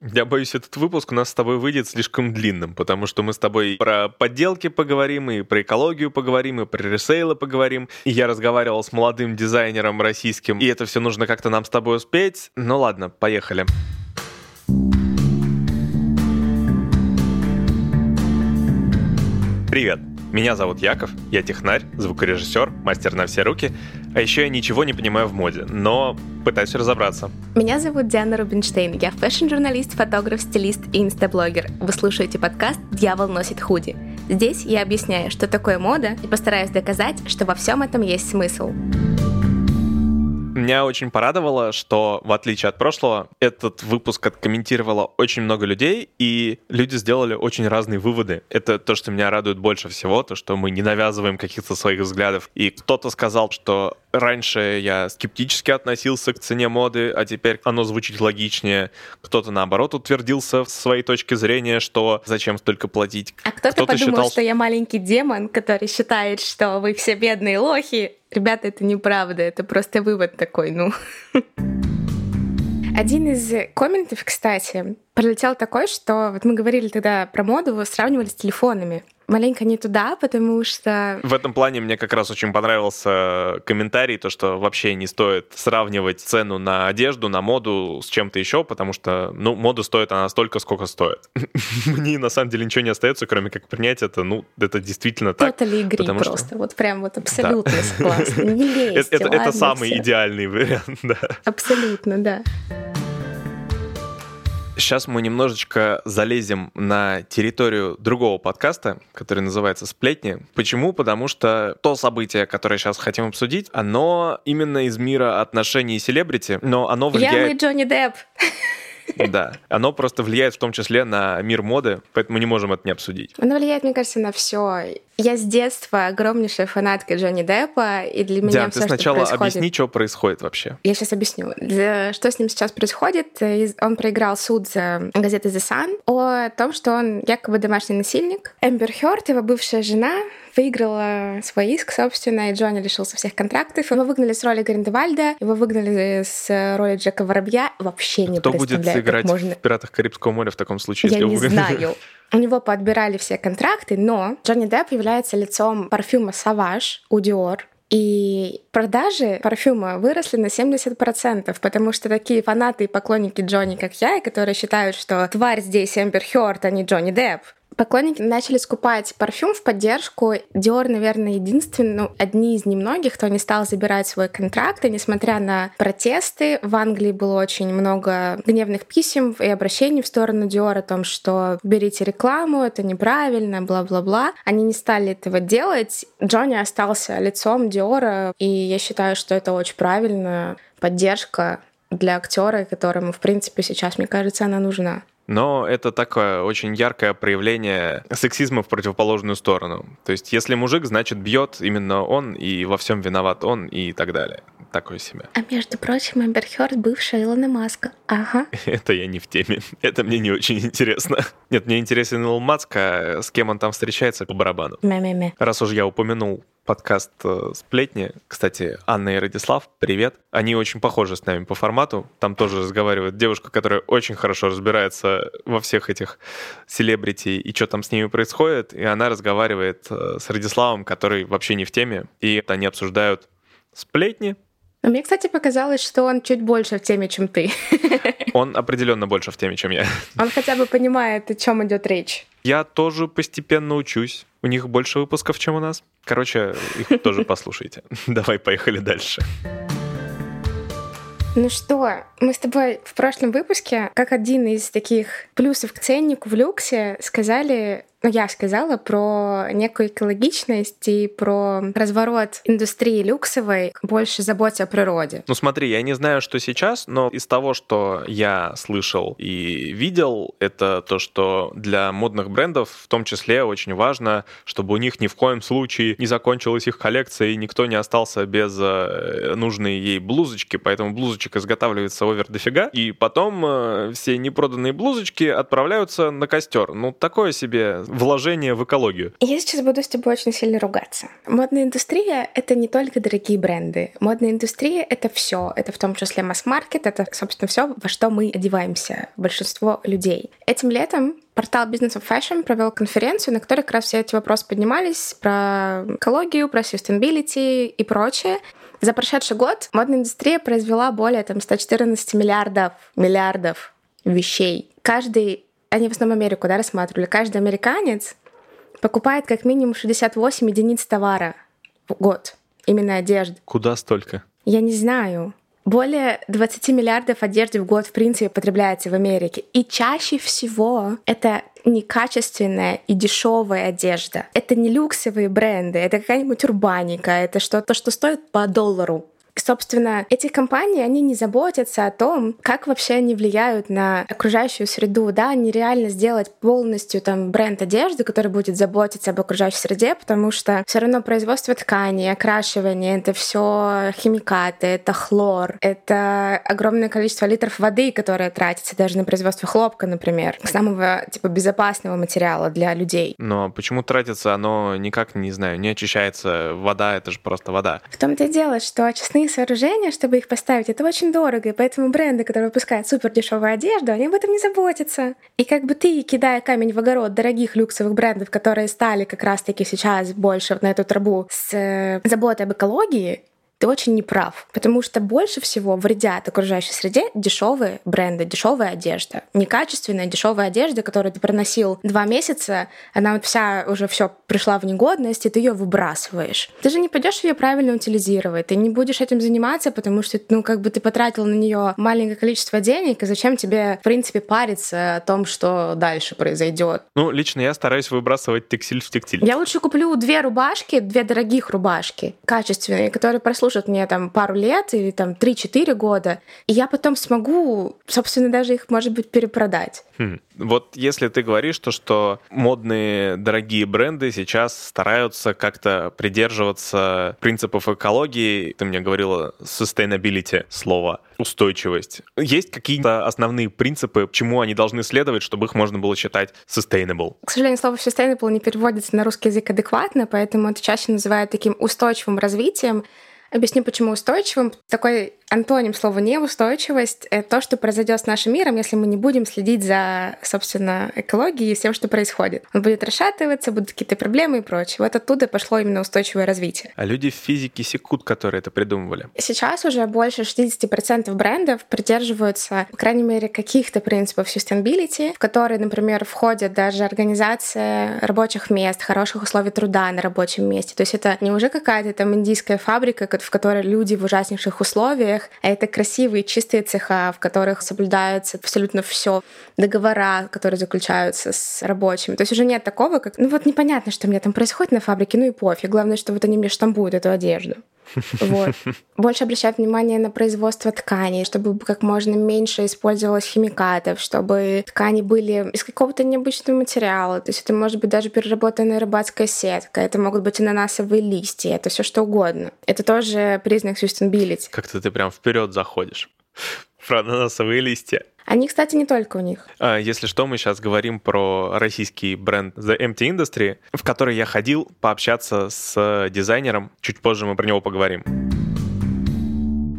Я боюсь, этот выпуск у нас с тобой выйдет слишком длинным, потому что мы с тобой про подделки поговорим, и про экологию поговорим, и про ресейлы поговорим. И я разговаривал с молодым дизайнером российским, и это все нужно как-то нам с тобой успеть. Ну ладно, поехали. Привет! Меня зовут Яков, я технарь, звукорежиссер, мастер на все руки, а еще я ничего не понимаю в моде, но пытаюсь разобраться. Меня зовут Диана Рубинштейн, я fashion-журналист, фотограф, стилист и инстаблогер. Вы слушаете подкаст «Дьявол носит худи». Здесь я объясняю, что такое мода, и постараюсь доказать, что во всем этом есть смысл. Меня очень порадовало, что, в отличие от прошлого, этот выпуск откомментировало очень много людей, и люди сделали очень разные выводы. Это то, что меня радует больше всего, то, что мы не навязываем каких-то своих взглядов. И кто-то сказал, что раньше я скептически относился к цене моды, а теперь оно звучит логичнее. Кто-то, наоборот, утвердился в своей точке зрения, что зачем столько платить. А кто-то, кто подумал, считал... что я маленький демон, который считает, что вы все бедные лохи, Ребята, это неправда, это просто вывод такой, ну. Один из комментов, кстати, пролетел такой, что вот мы говорили тогда про моду, сравнивали с телефонами маленько не туда, потому что... В этом плане мне как раз очень понравился комментарий, то, что вообще не стоит сравнивать цену на одежду, на моду с чем-то еще, потому что, ну, мода стоит она столько, сколько стоит. Мне на самом деле ничего не остается, кроме как принять это, ну, это действительно так. Это ли игры просто, что... вот прям вот абсолютно да. согласна. Не лезьте, это, это самый все. идеальный вариант, да. Абсолютно, да. Сейчас мы немножечко залезем на территорию другого подкаста, который называется «Сплетни». Почему? Потому что то событие, которое сейчас хотим обсудить, оно именно из мира отношений и селебрити, но оно влияет... Я и Джонни Депп. Да, оно просто влияет в том числе на мир моды, поэтому мы не можем это не обсудить. Оно влияет, мне кажется, на все. Я с детства огромнейшая фанатка Джонни Деппа, и для меня Диан, все, ты сначала что происходит... объясни, что происходит вообще. Я сейчас объясню. Что с ним сейчас происходит? Он проиграл суд за газеты The Sun о том, что он якобы домашний насильник. Эмбер Хёрд, его бывшая жена, выиграла свой иск, собственно, и Джонни лишился всех контрактов. Его выгнали с роли Гриндевальда, его выгнали с роли Джека Воробья. Вообще не Кто будет играть можно... в «Пиратах Карибского моря» в таком случае? Я не выгнали? знаю. У него подбирали все контракты, но Джонни Депп является лицом парфюма «Саваж» у Dior. И продажи парфюма выросли на 70%, потому что такие фанаты и поклонники Джонни, как я, которые считают, что тварь здесь Эмбер Хёрд, а не Джонни Депп, Поклонники начали скупать парфюм в поддержку. Dior, наверное, единственный, ну, одни из немногих, кто не стал забирать свой контракт. И несмотря на протесты, в Англии было очень много гневных писем и обращений в сторону Dior о том, что берите рекламу, это неправильно, бла-бла-бла. Они не стали этого делать. Джонни остался лицом Диора, и я считаю, что это очень правильно. Поддержка для актера, которому, в принципе, сейчас, мне кажется, она нужна но это такое очень яркое проявление сексизма в противоположную сторону. То есть, если мужик, значит, бьет именно он, и во всем виноват он, и так далее. Такое себе. А между прочим, Эмбер Хёрд бывшая Илона Маска. Ага. Это я не в теме. Это мне не очень интересно. Нет, мне интересен Илон Маск, а с кем он там встречается по барабану. Мя-мя-мя. Раз уж я упомянул подкаст э, «Сплетни». Кстати, Анна и Радислав, привет. Они очень похожи с нами по формату. Там тоже разговаривает девушка, которая очень хорошо разбирается во всех этих селебрити и что там с ними происходит. И она разговаривает э, с Радиславом, который вообще не в теме. И они обсуждают сплетни, но мне, кстати, показалось, что он чуть больше в теме, чем ты. Он определенно больше в теме, чем я. Он хотя бы понимает, о чем идет речь. Я тоже постепенно учусь. У них больше выпусков, чем у нас. Короче, их тоже послушайте. Давай, поехали дальше. Ну что, мы с тобой в прошлом выпуске, как один из таких плюсов к ценнику в люксе, сказали я сказала про некую экологичность и про разворот индустрии люксовой, больше заботе о природе. Ну смотри, я не знаю, что сейчас, но из того, что я слышал и видел, это то, что для модных брендов в том числе очень важно, чтобы у них ни в коем случае не закончилась их коллекция и никто не остался без э, нужной ей блузочки, поэтому блузочек изготавливается овер дофига, и потом э, все непроданные блузочки отправляются на костер. Ну, такое себе вложение в экологию. Я сейчас буду с тобой очень сильно ругаться. Модная индустрия — это не только дорогие бренды. Модная индустрия — это все. Это в том числе масс-маркет, это, собственно, все, во что мы одеваемся, большинство людей. Этим летом Портал Business of Fashion провел конференцию, на которой как раз все эти вопросы поднимались про экологию, про sustainability и прочее. За прошедший год модная индустрия произвела более там, 114 миллиардов, миллиардов вещей. Каждый, они в основном Америку да, рассматривали, каждый американец покупает как минимум 68 единиц товара в год, именно одежды. Куда столько? Я не знаю. Более 20 миллиардов одежды в год, в принципе, потребляется в Америке. И чаще всего это некачественная и дешевая одежда. Это не люксовые бренды, это какая-нибудь урбаника, это что-то, что стоит по доллару собственно, эти компании, они не заботятся о том, как вообще они влияют на окружающую среду, да, они реально сделать полностью там бренд одежды, который будет заботиться об окружающей среде, потому что все равно производство тканей, окрашивание, это все химикаты, это хлор, это огромное количество литров воды, которое тратится даже на производство хлопка, например, самого типа безопасного материала для людей. Но почему тратится оно никак, не знаю, не очищается вода, это же просто вода. В том-то и дело, что очистные сооружения, чтобы их поставить, это очень дорого, и поэтому бренды, которые выпускают супер дешевую одежду, они об этом не заботятся. И как бы ты, кидая камень в огород дорогих люксовых брендов, которые стали как раз-таки сейчас больше на эту трубу с э, заботой об экологии, ты очень неправ, потому что больше всего вредят окружающей среде дешевые бренды, дешевая одежда. Некачественная дешевая одежда, которую ты проносил два месяца, она вот вся уже все пришла в негодность, и ты ее выбрасываешь. Ты же не пойдешь ее правильно утилизировать, ты не будешь этим заниматься, потому что, ну, как бы ты потратил на нее маленькое количество денег, и зачем тебе, в принципе, париться о том, что дальше произойдет? Ну, лично я стараюсь выбрасывать текстиль в текстиль. Я лучше куплю две рубашки, две дорогих рубашки, качественные, которые прослужат послужат мне там пару лет или там 3-4 года, и я потом смогу, собственно, даже их, может быть, перепродать. Хм. Вот если ты говоришь то, что модные дорогие бренды сейчас стараются как-то придерживаться принципов экологии, ты мне говорила sustainability слово, устойчивость. Есть какие-то основные принципы, чему они должны следовать, чтобы их можно было считать sustainable? К сожалению, слово sustainable не переводится на русский язык адекватно, поэтому это чаще называют таким устойчивым развитием. Объясню, почему устойчивым. Такой антоним слова неустойчивость — это то, что произойдет с нашим миром, если мы не будем следить за, собственно, экологией и всем, что происходит. Он будет расшатываться, будут какие-то проблемы и прочее. Вот оттуда пошло именно устойчивое развитие. А люди в физике секут, которые это придумывали. Сейчас уже больше 60% брендов придерживаются, по крайней мере, каких-то принципов sustainability, в которые, например, входят даже организация рабочих мест, хороших условий труда на рабочем месте. То есть это не уже какая-то там индийская фабрика, в которой люди в ужаснейших условиях, а это красивые, чистые цеха, в которых соблюдается абсолютно все, договора, которые заключаются с рабочими. То есть уже нет такого, как, ну вот непонятно, что у меня там происходит на фабрике, ну и пофиг. Главное, что вот они мне штампуют эту одежду. Вот. Больше обращать внимание на производство тканей, чтобы как можно меньше использовалось химикатов, чтобы ткани были из какого-то необычного материала. То есть это может быть даже переработанная рыбацкая сетка, это могут быть ананасовые листья, это все что угодно. Это тоже признак sustainability. Как-то ты прям вперед заходишь про ананасовые листья. Они, кстати, не только у них. А, если что, мы сейчас говорим про российский бренд The Empty Industry, в который я ходил пообщаться с дизайнером. Чуть позже мы про него поговорим.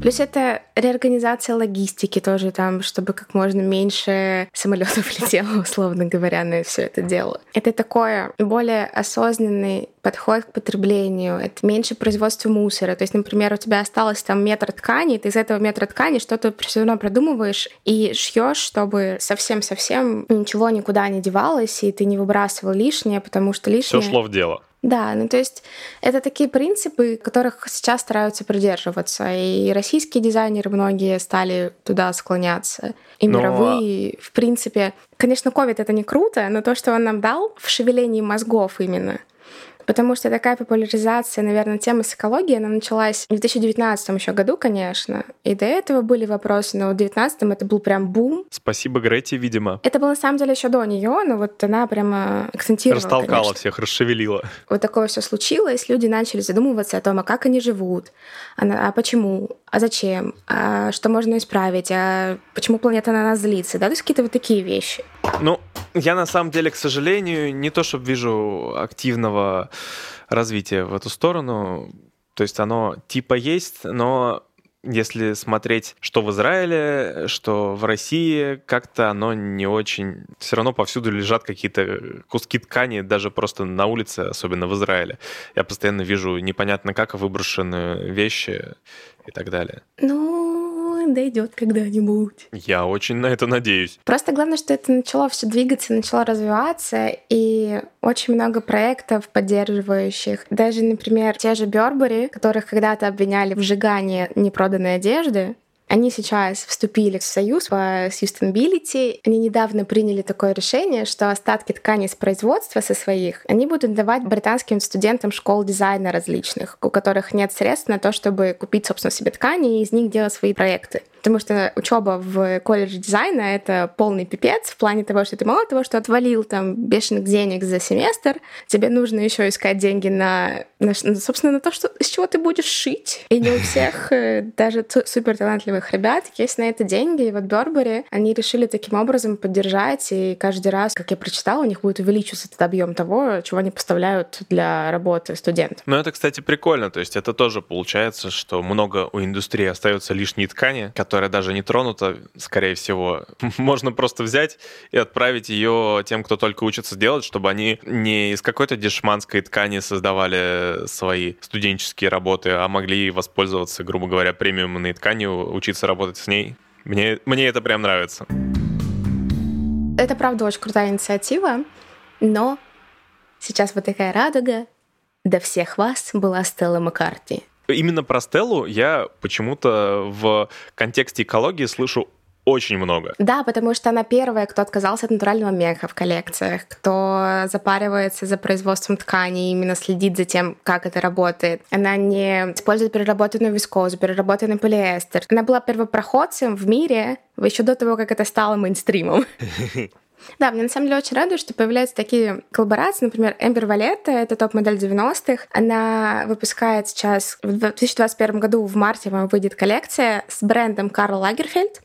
Плюс это реорганизация логистики тоже там, чтобы как можно меньше самолетов летело, условно говоря, на все это дело. Это такое более осознанный подход к потреблению, это меньше производства мусора. То есть, например, у тебя осталось там метр ткани, ты из этого метра ткани что-то все равно продумываешь и шьешь, чтобы совсем-совсем ничего никуда не девалось, и ты не выбрасывал лишнее, потому что лишнее... Все шло в дело. Да, ну то есть это такие принципы, которых сейчас стараются придерживаться. И российские дизайнеры многие стали туда склоняться. И но... мировые, в принципе. Конечно, ковид это не круто, но то, что он нам дал в шевелении мозгов именно, Потому что такая популяризация, наверное, темы с экологией, она началась в 2019 еще году, конечно. И до этого были вопросы, но в 2019 это был прям бум. Спасибо Грете, видимо. Это было на самом деле еще до нее, но вот она прямо акцентировала. Растолкала конечно. всех, расшевелила. Вот такое все случилось, люди начали задумываться о том, а как они живут, а, а почему, а зачем, а что можно исправить, а почему планета на нас злится, да, то есть какие-то вот такие вещи. Ну, Я на самом деле, к сожалению, не то чтобы вижу активного развития в эту сторону. То есть оно типа есть, но если смотреть, что в Израиле, что в России, как-то оно не очень... Все равно повсюду лежат какие-то куски ткани, даже просто на улице, особенно в Израиле. Я постоянно вижу непонятно как выброшенные вещи и так далее. Ну, дойдет когда-нибудь. Я очень на это надеюсь. Просто главное, что это начало все двигаться, начало развиваться, и очень много проектов поддерживающих. Даже, например, те же Бербери, которых когда-то обвиняли в сжигании непроданной одежды, они сейчас вступили в союз по sustainability. Они недавно приняли такое решение, что остатки ткани с производства со своих они будут давать британским студентам школ дизайна различных, у которых нет средств на то, чтобы купить, собственно, себе ткани и из них делать свои проекты. Потому что учеба в колледже дизайна — это полный пипец в плане того, что ты мало того, что отвалил там бешеных денег за семестр, тебе нужно еще искать деньги на, на, собственно, на то, что, из чего ты будешь шить. И не у всех, э, даже супер талантливых ребят, есть на это деньги. И вот Бербери, они решили таким образом поддержать, и каждый раз, как я прочитала, у них будет увеличиваться этот объем того, чего они поставляют для работы студентов. Ну, это, кстати, прикольно. То есть это тоже получается, что много у индустрии остается лишней ткани, которая даже не тронута, скорее всего, можно просто взять и отправить ее тем, кто только учится делать, чтобы они не из какой-то дешманской ткани создавали свои студенческие работы, а могли воспользоваться, грубо говоря, премиумной тканью, учиться работать с ней. Мне, мне это прям нравится. Это, правда, очень крутая инициатива, но сейчас вот такая радуга. До всех вас была Стелла Маккарти. Именно про Стеллу я почему-то в контексте экологии слышу очень много. Да, потому что она первая, кто отказался от натурального меха в коллекциях, кто запаривается за производством ткани, именно следит за тем, как это работает. Она не использует переработанную вискозу, переработанный полиэстер. Она была первопроходцем в мире еще до того, как это стало мейнстримом. Да, мне на самом деле очень радует, что появляются такие коллаборации. Например, Эмбер Валетта, это топ-модель 90-х. Она выпускает сейчас в 2021 году в марте выйдет коллекция с брендом Карл Лагерфельд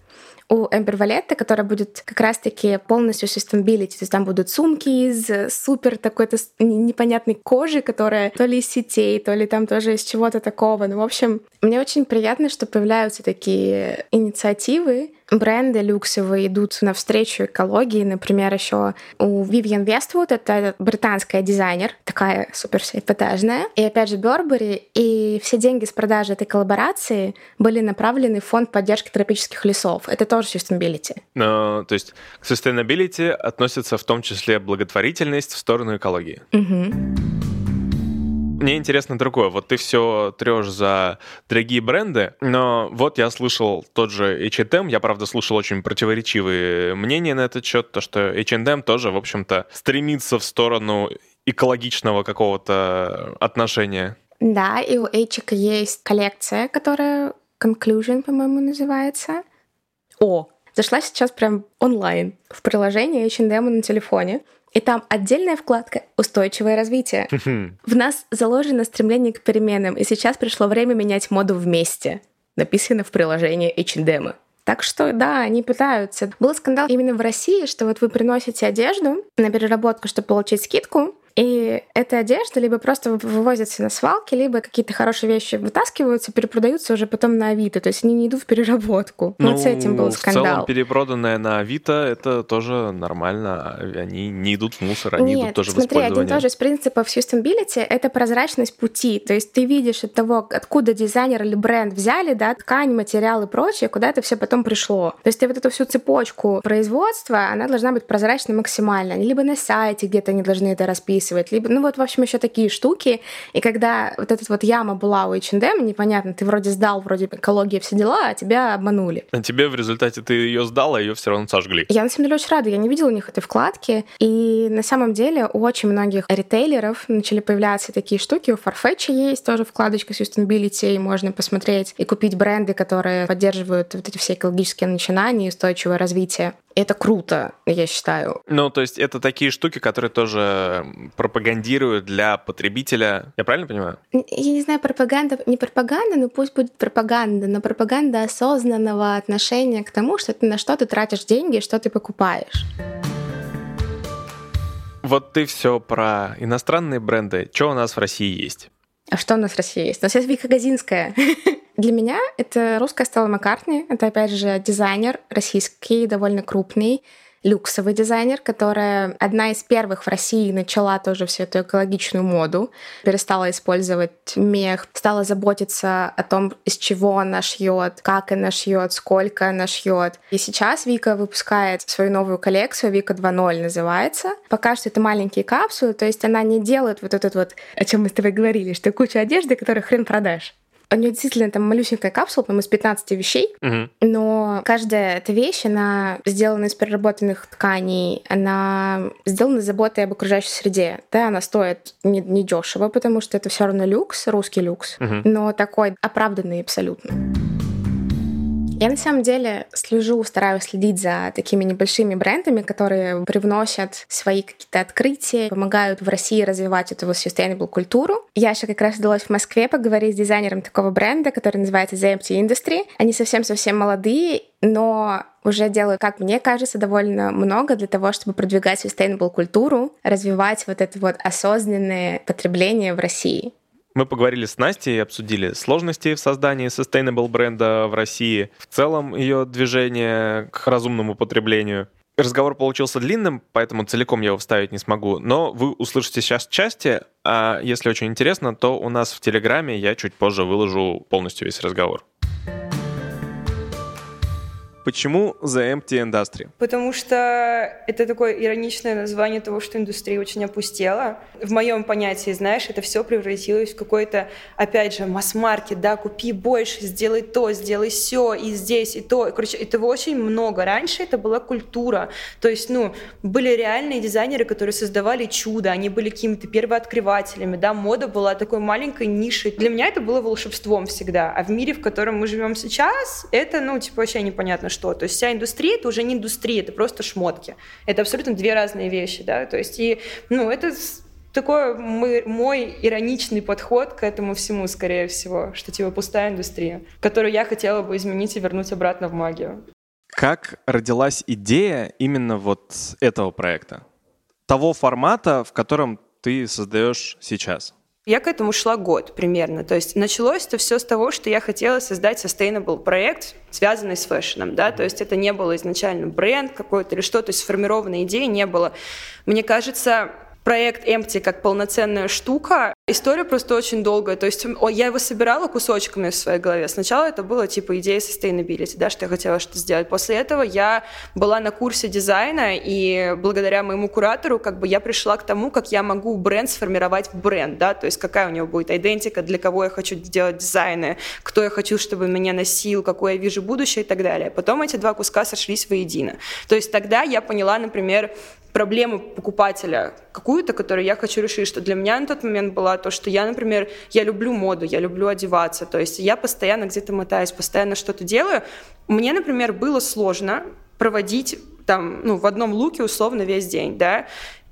у Эмбер Валетта, которая будет как раз-таки полностью sustainability. То есть там будут сумки из супер такой-то непонятной кожи, которая то ли из сетей, то ли там тоже из чего-то такого. Ну, в общем, мне очень приятно, что появляются такие инициативы, бренды люксовые идут навстречу экологии. Например, еще у Vivian Westwood, это британская дизайнер, такая супер эпатажная. И опять же Burberry. И все деньги с продажи этой коллаборации были направлены в фонд поддержки тропических лесов. Это тоже sustainability. Но, то есть к sustainability относится в том числе благотворительность в сторону экологии. Угу. Мне интересно другое. Вот ты все трешь за дорогие бренды, но вот я слышал тот же H&M, я, правда, слушал очень противоречивые мнения на этот счет, то, что H&M тоже, в общем-то, стремится в сторону экологичного какого-то отношения. Да, и у H есть коллекция, которая Conclusion, по-моему, называется. О, зашла сейчас прям онлайн в приложение H&M на телефоне. И там отдельная вкладка «Устойчивое развитие». В нас заложено стремление к переменам, и сейчас пришло время менять моду вместе. Написано в приложении H&M. Так что да, они пытаются. Был скандал именно в России, что вот вы приносите одежду на переработку, чтобы получить скидку, и эта одежда либо просто вывозится на свалки, либо какие-то хорошие вещи вытаскиваются, перепродаются уже потом на Авито. То есть они не идут в переработку. Ну, вот с этим был скандал. В целом перепроданное на Авито это тоже нормально. Они не идут в мусор, они Нет, идут тоже смотри, в использование. один тоже из принципов sustainability — это прозрачность пути. То есть ты видишь от того, откуда дизайнер или бренд взяли, да, ткань, материал и прочее, куда это все потом пришло. То есть ты вот эту всю цепочку производства, она должна быть прозрачной максимально. Либо на сайте где-то они должны это расписывать, описывает, либо, ну вот, в общем, еще такие штуки. И когда вот эта вот яма была у H&M, непонятно, ты вроде сдал, вроде экология, все дела, а тебя обманули. А тебе в результате ты ее сдал, а ее все равно сожгли. Я на самом деле очень рада, я не видела у них этой вкладки. И на самом деле у очень многих ритейлеров начали появляться такие штуки. У Farfetch есть тоже вкладочка Sustainability, и можно посмотреть и купить бренды, которые поддерживают вот эти все экологические начинания и устойчивое развитие. Это круто, я считаю. Ну, то есть это такие штуки, которые тоже пропагандируют для потребителя. Я правильно понимаю? Я не знаю, пропаганда, не пропаганда, но пусть будет пропаганда, но пропаганда осознанного отношения к тому, что ты на что ты тратишь деньги и что ты покупаешь. Вот ты все про иностранные бренды. Что у нас в России есть? А что у нас в России есть? У нас есть Вика Газинская. Для меня это русская Стелла Маккартни. Это, опять же, дизайнер российский, довольно крупный люксовый дизайнер, которая одна из первых в России начала тоже всю эту экологичную моду, перестала использовать мех, стала заботиться о том, из чего она шьет, как она шьет, сколько она шьет. И сейчас Вика выпускает свою новую коллекцию, Вика 2.0 называется. Пока что это маленькие капсулы, то есть она не делает вот этот вот, о чем мы с тобой говорили, что куча одежды, которую хрен продашь. У нее действительно там малюсенькая капсула, по-моему, из 15 вещей, Мгм. но каждая эта вещь, она сделана из переработанных тканей, она сделана с заботой об окружающей среде. Да, она стоит не, не дешево, потому что это все равно люкс, русский люкс, Мгм. но такой оправданный абсолютно. Я на самом деле слежу, стараюсь следить за такими небольшими брендами, которые привносят свои какие-то открытия, помогают в России развивать эту вот sustainable культуру. Я еще как раз удалось в Москве поговорить с дизайнером такого бренда, который называется The Empty Industry. Они совсем-совсем молодые, но уже делают, как мне кажется, довольно много для того, чтобы продвигать sustainable культуру, развивать вот это вот осознанное потребление в России. Мы поговорили с Настей обсудили сложности в создании sustainable бренда в России, в целом ее движение к разумному потреблению. Разговор получился длинным, поэтому целиком я его вставить не смогу, но вы услышите сейчас части, а если очень интересно, то у нас в Телеграме я чуть позже выложу полностью весь разговор. Почему The Empty Industry? Потому что это такое ироничное название того, что индустрия очень опустела. В моем понятии, знаешь, это все превратилось в какой-то, опять же, масс-маркет, да, купи больше, сделай то, сделай все, и здесь, и то. Короче, этого очень много. Раньше это была культура. То есть, ну, были реальные дизайнеры, которые создавали чудо, они были какими-то первооткрывателями, да, мода была такой маленькой нишей. Для меня это было волшебством всегда. А в мире, в котором мы живем сейчас, это, ну, типа, вообще непонятно что. То есть вся индустрия — это уже не индустрия, это просто шмотки. Это абсолютно две разные вещи, да, то есть и, ну, это такой мой ироничный подход к этому всему, скорее всего, что типа пустая индустрия, которую я хотела бы изменить и вернуть обратно в магию. Как родилась идея именно вот этого проекта? Того формата, в котором ты создаешь сейчас? Я к этому шла год примерно. То есть началось это все с того, что я хотела создать sustainable проект, связанный с фэшном, да, то есть это не было изначально бренд какой-то или что-то, сформированной идеи не было. Мне кажется, проект Empty как полноценная штука, история просто очень долгая. То есть я его собирала кусочками в своей голове. Сначала это было типа идея sustainability, да, что я хотела что сделать. После этого я была на курсе дизайна, и благодаря моему куратору как бы я пришла к тому, как я могу бренд сформировать в бренд, да, то есть какая у него будет идентика, для кого я хочу делать дизайны, кто я хочу, чтобы меня носил, какое я вижу будущее и так далее. Потом эти два куска сошлись воедино. То есть тогда я поняла, например, проблему покупателя какую-то, которую я хочу решить, что для меня на тот момент была то, что я, например, я люблю моду, я люблю одеваться, то есть я постоянно где-то мотаюсь, постоянно что-то делаю. Мне, например, было сложно проводить там, ну, в одном луке условно весь день, да,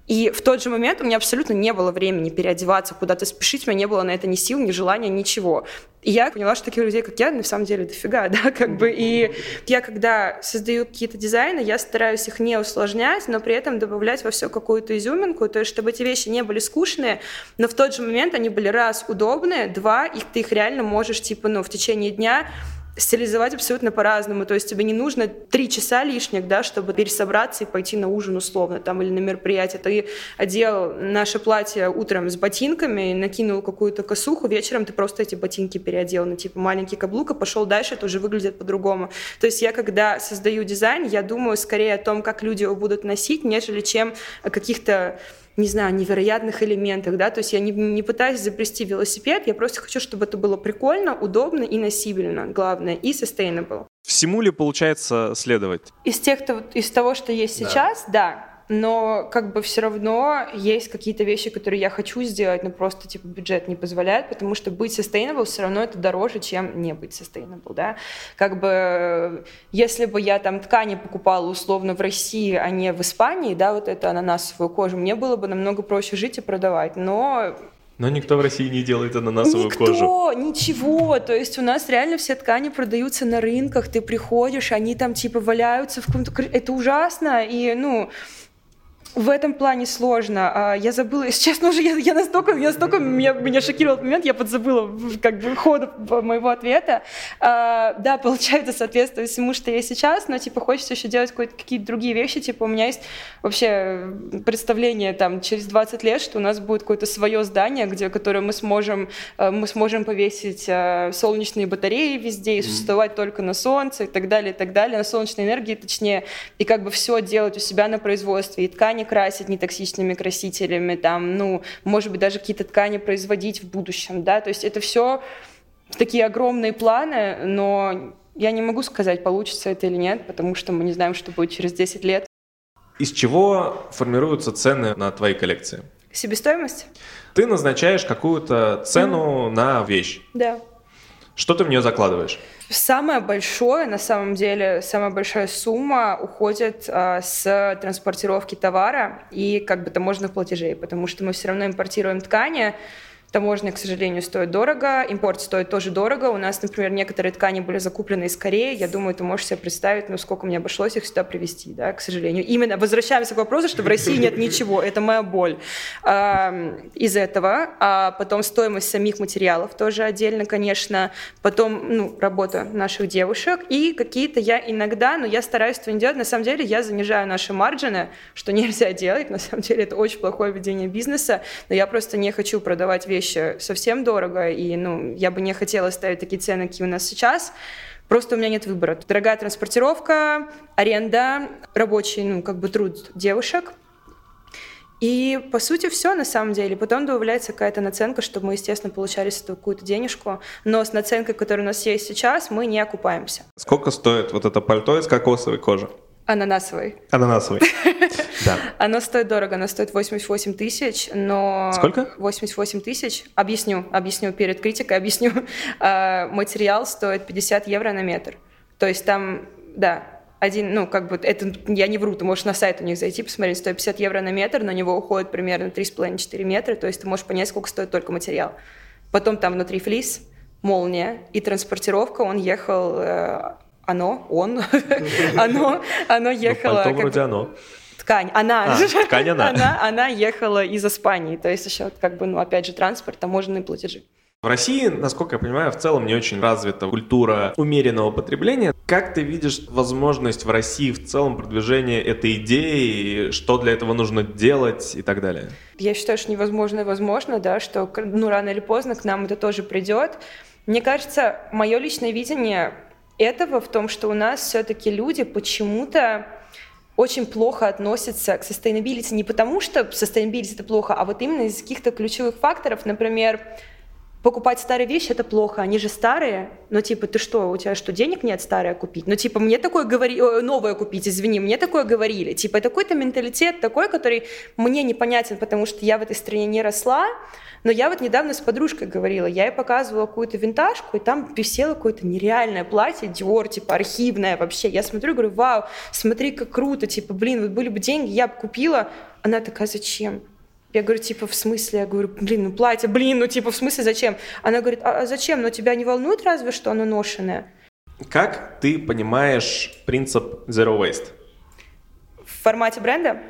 и в тот же момент у меня абсолютно не было времени переодеваться, куда-то спешить, у меня не было на это ни сил, ни желания, ничего. И я поняла, что таких людей, как я, на самом деле дофига, да, как бы. И я, когда создаю какие-то дизайны, я стараюсь их не усложнять, но при этом добавлять во все какую-то изюминку, то есть чтобы эти вещи не были скучные, но в тот же момент они были, раз, удобные, два, их, ты их реально можешь, типа, ну, в течение дня стилизовать абсолютно по-разному. То есть тебе не нужно три часа лишних, да, чтобы пересобраться и пойти на ужин условно там или на мероприятие. Ты одел наше платье утром с ботинками, накинул какую-то косуху, вечером ты просто эти ботинки переодел на типа маленький каблук и пошел дальше, это уже выглядит по-другому. То есть я, когда создаю дизайн, я думаю скорее о том, как люди его будут носить, нежели чем о каких-то не знаю, невероятных элементах, да, то есть я не, не пытаюсь изобрести велосипед, я просто хочу, чтобы это было прикольно, удобно и носибельно, главное, и sustainable. Всему ли получается следовать? Из тех, из того, что есть да. сейчас, да, но как бы все равно есть какие-то вещи, которые я хочу сделать, но просто типа бюджет не позволяет, потому что быть sustainable все равно это дороже, чем не быть sustainable, да. Как бы если бы я там ткани покупала условно в России, а не в Испании, да, вот это ананасовую кожу, мне было бы намного проще жить и продавать, но но никто в России не делает ананасовую никто, кожу. Никто, ничего. То есть у нас реально все ткани продаются на рынках. Ты приходишь, они там типа валяются в каком-то... Это ужасно. И, ну, В этом плане сложно. А, я забыла, если честно, уже я, я настолько, я настолько меня, меня шокировал этот момент, я подзабыла как бы ходу моего ответа. А, да, получается, соответствует всему, что я сейчас, но типа хочется еще делать какие-то другие вещи. Типа у меня есть вообще представление там через 20 лет, что у нас будет какое-то свое здание, где, которое мы сможем, э, мы сможем повесить э, солнечные батареи везде и существовать только на солнце и так далее, и так далее, на солнечной энергии точнее, и как бы все делать у себя на производстве, и ткани ткани красить нетоксичными красителями, там, ну, может быть, даже какие-то ткани производить в будущем, да, то есть это все такие огромные планы, но я не могу сказать, получится это или нет, потому что мы не знаем, что будет через 10 лет. Из чего формируются цены на твои коллекции? Себестоимость? Ты назначаешь какую-то цену mm. на вещь. Да. Что ты в нее закладываешь? Самое большое, на самом деле, самая большая сумма уходит а, с транспортировки товара и как бы таможенных платежей, потому что мы все равно импортируем ткани, Таможня, к сожалению, стоит дорого, импорт стоит тоже дорого. У нас, например, некоторые ткани были закуплены из Кореи. Я думаю, ты можешь себе представить, ну, сколько мне обошлось их сюда привезти, да, к сожалению. Именно возвращаемся к вопросу, что в России нет ничего. Это моя боль из этого. А потом стоимость самих материалов тоже отдельно, конечно. Потом, ну, работа наших девушек. И какие-то я иногда, но я стараюсь этого не делать. На самом деле я занижаю наши маржины, что нельзя делать. На самом деле это очень плохое ведение бизнеса. Но я просто не хочу продавать вещи вещи совсем дорого, и ну, я бы не хотела ставить такие цены, какие у нас сейчас. Просто у меня нет выбора. Дорогая транспортировка, аренда, рабочий, ну, как бы труд девушек. И, по сути, все на самом деле. Потом добавляется какая-то наценка, чтобы мы, естественно, получали с этого какую-то денежку. Но с наценкой, которая у нас есть сейчас, мы не окупаемся. Сколько стоит вот это пальто из кокосовой кожи? Ананасовый. Ананасовый. Да. Оно стоит дорого, оно стоит 88 тысяч, но... Сколько? 88 тысяч. Объясню, объясню перед критикой, объясню. А, материал стоит 50 евро на метр. То есть там, да, один, ну, как бы, это, я не вру, ты можешь на сайт у них зайти, посмотреть, стоит 50 евро на метр, на него уходит примерно 3,5-4 метра, то есть ты можешь понять, сколько стоит только материал. Потом там внутри флис, молния и транспортировка, он ехал э, оно, он, оно, оно ну, ехало... Ну, вроде оно. Ткань, она, а, ткань она. она, она ехала из Испании, то есть еще как бы, ну, опять же, транспорт, таможенные платежи. В России, насколько я понимаю, в целом не очень развита культура умеренного потребления. Как ты видишь возможность в России в целом продвижения этой идеи, что для этого нужно делать и так далее? Я считаю, что невозможно возможно, да, что ну, рано или поздно к нам это тоже придет. Мне кажется, мое личное видение этого в том, что у нас все-таки люди почему-то очень плохо относятся к sustainability. Не потому, что sustainability это плохо, а вот именно из каких-то ключевых факторов, например, покупать старые вещи это плохо, они же старые, но типа ты что, у тебя что, денег нет старое купить? Ну типа мне такое говорили, новое купить, извини, мне такое говорили. Типа такой-то менталитет такой, который мне непонятен, потому что я в этой стране не росла, но я вот недавно с подружкой говорила, я ей показывала какую-то винтажку, и там висело какое-то нереальное платье, Dior, типа архивное вообще. Я смотрю, говорю, вау, смотри, как круто, типа, блин, вот были бы деньги, я бы купила. Она такая, зачем? Я говорю, типа, в смысле? Я говорю, блин, ну платье, блин, ну типа, в смысле, зачем? Она говорит, а, а зачем? Но тебя не волнует разве, что оно ношенное? Как ты понимаешь принцип Zero Waste? В формате бренда?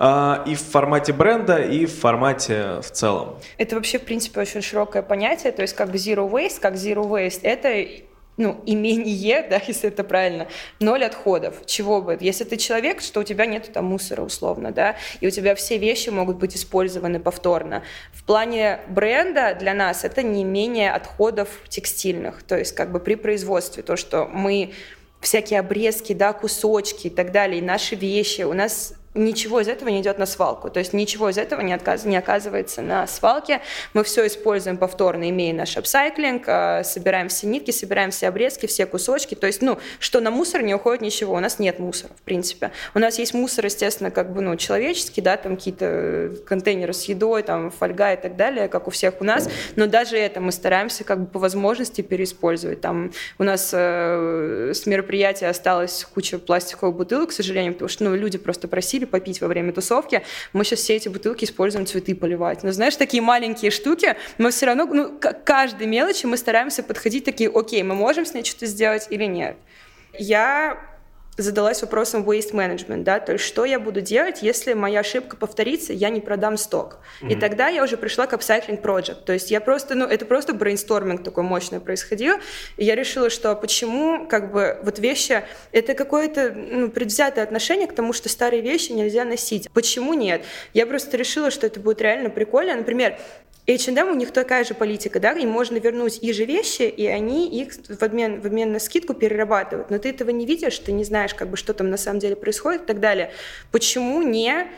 А, и в формате бренда, и в формате в целом. Это вообще, в принципе, очень широкое понятие, то есть как бы zero waste, как zero waste, это ну, имение, да, если это правильно, ноль отходов. Чего бы? Если ты человек, что у тебя нет там мусора условно, да, и у тебя все вещи могут быть использованы повторно. В плане бренда для нас это не менее отходов текстильных, то есть как бы при производстве, то, что мы всякие обрезки, да, кусочки и так далее, и наши вещи, у нас ничего из этого не идет на свалку. То есть ничего из этого не, отказ, не оказывается на свалке. Мы все используем повторно, имея наш апсайклинг, э, собираем все нитки, собираем все обрезки, все кусочки. То есть, ну, что на мусор не уходит ничего. У нас нет мусора, в принципе. У нас есть мусор, естественно, как бы, ну, человеческий, да, там какие-то контейнеры с едой, там, фольга и так далее, как у всех у нас. Но даже это мы стараемся как бы по возможности переиспользовать. Там у нас э, с мероприятия осталась куча пластиковых бутылок, к сожалению, потому что, ну, люди просто просили попить во время тусовки, мы сейчас все эти бутылки используем цветы поливать. Но знаешь, такие маленькие штуки, мы все равно, ну, к каждой мелочи мы стараемся подходить такие, окей, мы можем с ней что-то сделать или нет. Я задалась вопросом waste management, да, то есть что я буду делать, если моя ошибка повторится, я не продам сток. Mm-hmm. И тогда я уже пришла к upcycling project, то есть я просто, ну, это просто брейнсторминг такой мощный происходил, и я решила, что почему, как бы, вот вещи, это какое-то, ну, предвзятое отношение к тому, что старые вещи нельзя носить. Почему нет? Я просто решила, что это будет реально прикольно. Например, H&M, у них такая же политика, да, им можно вернуть и же вещи, и они их в обмен, в обмен на скидку перерабатывают. Но ты этого не видишь, ты не знаешь, как бы, что там на самом деле происходит и так далее. Почему не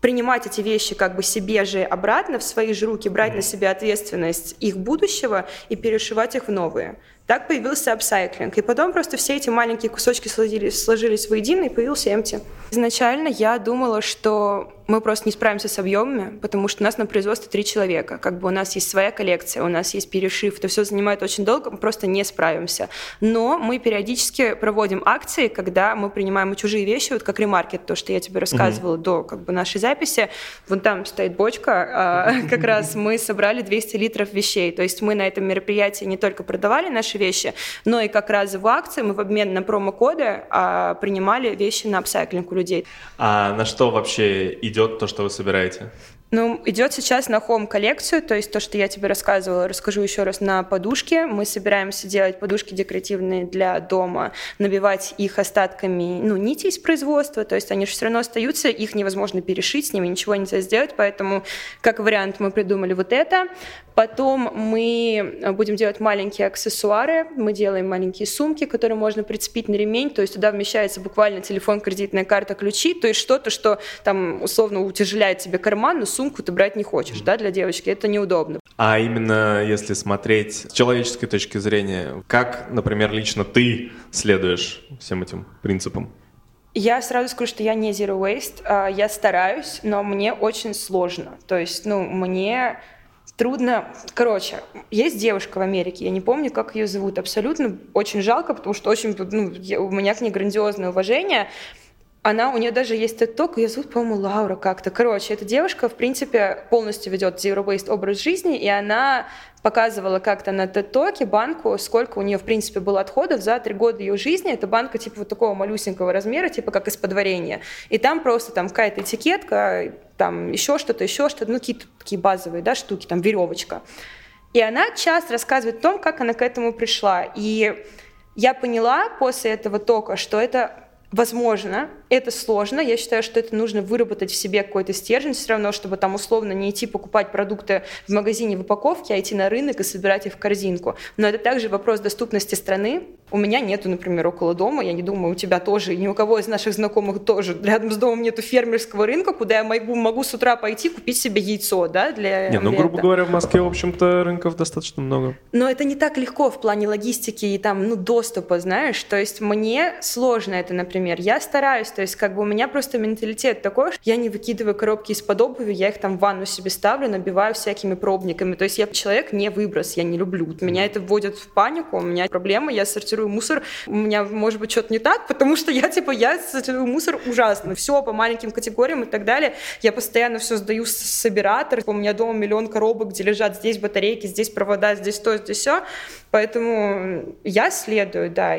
принимать эти вещи как бы себе же обратно в свои же руки, брать на себя ответственность их будущего и перешивать их в новые. Так появился апсайклинг. И потом просто все эти маленькие кусочки сложились, сложились воедино, и появился empty. Изначально я думала, что мы просто не справимся с объемами, потому что у нас на производстве три человека. Как бы у нас есть своя коллекция, у нас есть перешив, это все занимает очень долго, мы просто не справимся. Но мы периодически проводим акции, когда мы принимаем чужие вещи, вот как ремаркет, то, что я тебе рассказывала mm-hmm. до как бы, нашей записи. Вон там стоит бочка, а, как раз мы собрали 200 литров вещей. То есть мы на этом мероприятии не только продавали наши наши вещи, но и как раз в акции мы в обмен на промокоды а, принимали вещи на апсайклинг у людей. А на что вообще идет то, что вы собираете? Ну, идет сейчас на home коллекцию, то есть то, что я тебе рассказывала, расскажу еще раз на подушки. Мы собираемся делать подушки декоративные для дома, набивать их остатками, ну, нити из производства, то есть они же все равно остаются, их невозможно перешить, с ними ничего нельзя сделать, поэтому как вариант мы придумали вот это. Потом мы будем делать маленькие аксессуары, мы делаем маленькие сумки, которые можно прицепить на ремень, то есть туда вмещается буквально телефон, кредитная карта, ключи, то есть что-то, что там условно утяжеляет тебе карман, но сумку ты брать не хочешь, да, для девочки, это неудобно. А именно если смотреть с человеческой точки зрения, как, например, лично ты следуешь всем этим принципам? Я сразу скажу, что я не zero waste, а, я стараюсь, но мне очень сложно. То есть, ну, мне трудно. Короче, есть девушка в Америке, я не помню, как ее зовут, абсолютно очень жалко, потому что очень, ну, у меня к ней грандиозное уважение. Она, у нее даже есть TED-ток, ее зовут, по-моему, Лаура как-то. Короче, эта девушка, в принципе, полностью ведет zero waste образ жизни, и она показывала как-то на TED-токе банку, сколько у нее, в принципе, было отходов за три года ее жизни. Это банка типа вот такого малюсенького размера, типа как из подварения. И там просто там какая-то этикетка, там еще что-то, еще что-то, ну какие-то такие базовые да, штуки, там веревочка. И она часто рассказывает о том, как она к этому пришла. И я поняла после этого тока, что это возможно, это сложно. Я считаю, что это нужно выработать в себе какой-то стержень, все равно, чтобы там условно не идти покупать продукты в магазине в упаковке, а идти на рынок и собирать их в корзинку. Но это также вопрос доступности страны. У меня нету, например, около дома, я не думаю, у тебя тоже, и ни у кого из наших знакомых тоже. Рядом с домом нету фермерского рынка, куда я могу, могу с утра пойти купить себе яйцо, да, для Не, ну, грубо говоря, в Москве, в общем-то, рынков достаточно много. Но это не так легко в плане логистики и там, ну, доступа, знаешь. То есть мне сложно это, например. Я стараюсь, то есть как бы у меня просто менталитет такой, что я не выкидываю коробки из-под обуви, я их там в ванну себе ставлю, набиваю всякими пробниками. То есть я человек не выброс, я не люблю. Меня это вводит в панику, у меня проблема, я сортирую мусор, у меня может быть что-то не так, потому что я типа, я сортирую мусор ужасно. Все по маленьким категориям и так далее. Я постоянно все сдаю в «Собиратор». У меня дома миллион коробок, где лежат здесь батарейки, здесь провода, здесь то, здесь все. Поэтому я следую, да.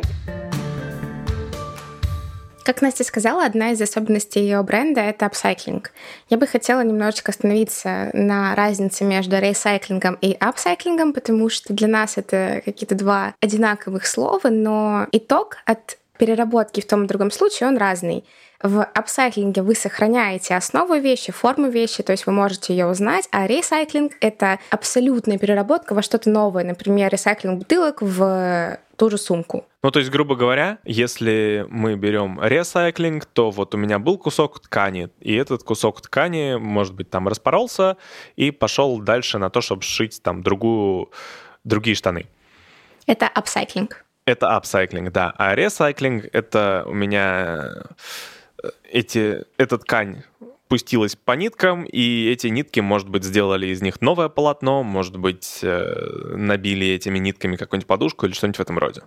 Как Настя сказала, одна из особенностей ее бренда — это апсайклинг. Я бы хотела немножечко остановиться на разнице между ресайклингом и апсайклингом, потому что для нас это какие-то два одинаковых слова, но итог от переработки в том и другом случае, он разный. В апсайклинге вы сохраняете основу вещи, форму вещи, то есть вы можете ее узнать, а ресайклинг — это абсолютная переработка во что-то новое, например, ресайклинг бутылок в ту же сумку. Ну, то есть, грубо говоря, если мы берем ресайклинг, то вот у меня был кусок ткани, и этот кусок ткани, может быть, там распоролся и пошел дальше на то, чтобы сшить там другую, другие штаны. Это апсайклинг. Это апсайклинг, да. А ресайклинг — это у меня э, эти, эта ткань пустилась по ниткам, и эти нитки, может быть, сделали из них новое полотно, может быть, э, набили этими нитками какую-нибудь подушку или что-нибудь в этом роде.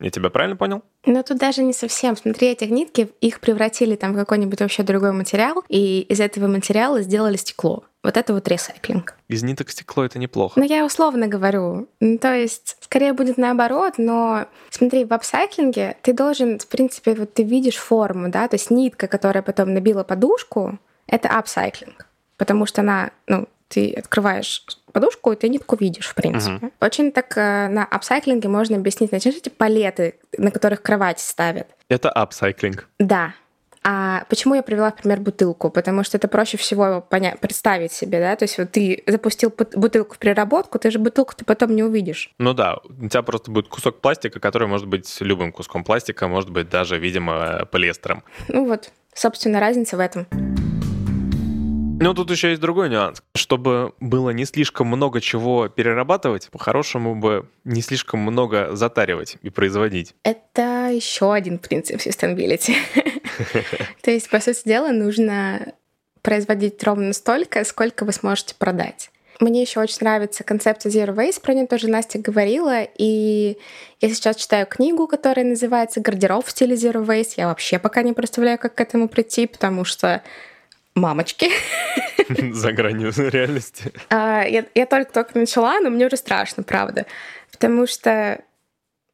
Я тебя правильно понял? Но тут даже не совсем. Смотри, эти нитки, их превратили там в какой-нибудь вообще другой материал, и из этого материала сделали стекло. Вот это вот ресайклинг. Из ниток стекло это неплохо. Ну, я условно говорю. Ну, то есть, скорее будет наоборот, но смотри, в апсайклинге ты должен, в принципе, вот ты видишь форму, да, то есть нитка, которая потом набила подушку, это апсайклинг. Потому что она, ну, ты открываешь подушку, и ты нитку видишь, в принципе. Uh-huh. Очень так э, на апсайклинге можно объяснить. Знаешь эти палеты, на которых кровать ставят. Это апсайклинг. Да. А почему я привела в пример бутылку? Потому что это проще всего поня- представить себе, да? То есть вот ты запустил бутылку в переработку, ты же бутылку ты потом не увидишь. Ну да, у тебя просто будет кусок пластика, который может быть любым куском пластика, может быть даже, видимо, полиэстером. Ну вот, собственно, разница в этом. Ну, тут еще есть другой нюанс. Чтобы было не слишком много чего перерабатывать, по-хорошему бы не слишком много затаривать и производить. Это еще один принцип sustainability. То есть, по сути дела, нужно производить ровно столько, сколько вы сможете продать. Мне еще очень нравится концепция Zero Waste, про нее тоже Настя говорила, и я сейчас читаю книгу, которая называется «Гардероб в стиле Zero Waste». Я вообще пока не представляю, как к этому прийти, потому что мамочки. За гранью реальности. А, я, я только-только начала, но мне уже страшно, правда. Потому что,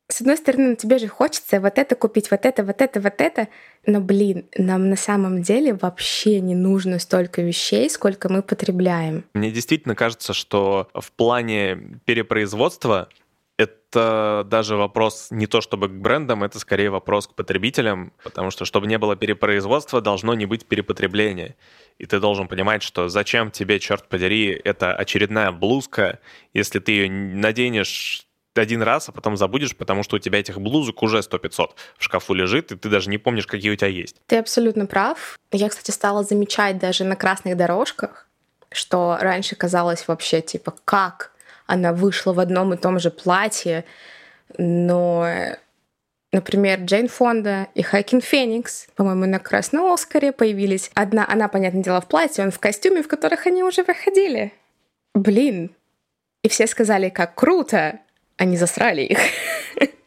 с одной стороны, ну, тебе же хочется вот это купить, вот это, вот это, вот это. Но, блин, нам на самом деле вообще не нужно столько вещей, сколько мы потребляем. Мне действительно кажется, что в плане перепроизводства это даже вопрос не то чтобы к брендам, это скорее вопрос к потребителям, потому что чтобы не было перепроизводства, должно не быть перепотребления. И ты должен понимать, что зачем тебе, черт подери, это очередная блузка, если ты ее наденешь один раз, а потом забудешь, потому что у тебя этих блузок уже 100-500 в шкафу лежит, и ты даже не помнишь, какие у тебя есть. Ты абсолютно прав. Я, кстати, стала замечать даже на красных дорожках, что раньше казалось вообще типа, как она вышла в одном и том же платье, но, например, Джейн Фонда и Хайкин Феникс, по-моему, на Красном Оскаре появились. Одна, она, понятное дело, в платье, он в костюме, в которых они уже выходили. Блин. И все сказали, как круто. Они засрали их.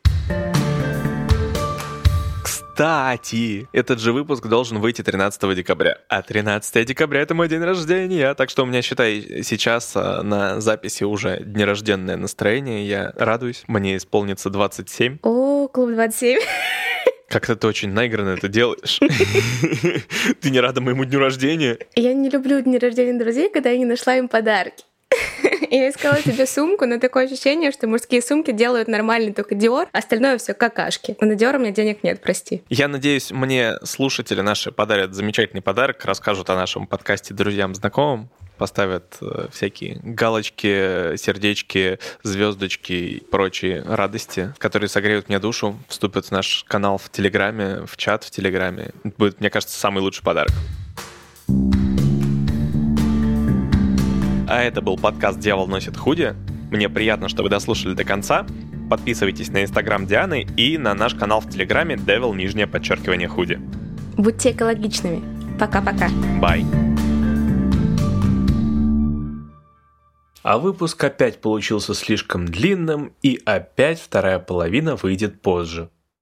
Кстати, этот же выпуск должен выйти 13 декабря. А 13 декабря это мой день рождения, так что у меня, считай, сейчас а, на записи уже днерожденное настроение. Я радуюсь, мне исполнится 27. О, клуб 27. Как-то ты очень наигранно это делаешь. Ты не рада моему дню рождения? Я не люблю дни рождения друзей, когда я не нашла им подарки. Я искала себе сумку, но такое ощущение, что мужские сумки делают нормальный только Диор, остальное все какашки. На Диор у меня денег нет, прости. Я надеюсь, мне слушатели наши подарят замечательный подарок, расскажут о нашем подкасте друзьям, знакомым, поставят э, всякие галочки, сердечки, звездочки и прочие радости, которые согреют мне душу, вступят в наш канал в Телеграме, в чат в Телеграме. Будет, мне кажется, самый лучший подарок. А это был подкаст «Дьявол носит худи». Мне приятно, что вы дослушали до конца. Подписывайтесь на инстаграм Дианы и на наш канал в Телеграме Devil нижнее подчеркивание худи. Будьте экологичными. Пока-пока. Бай. А выпуск опять получился слишком длинным, и опять вторая половина выйдет позже.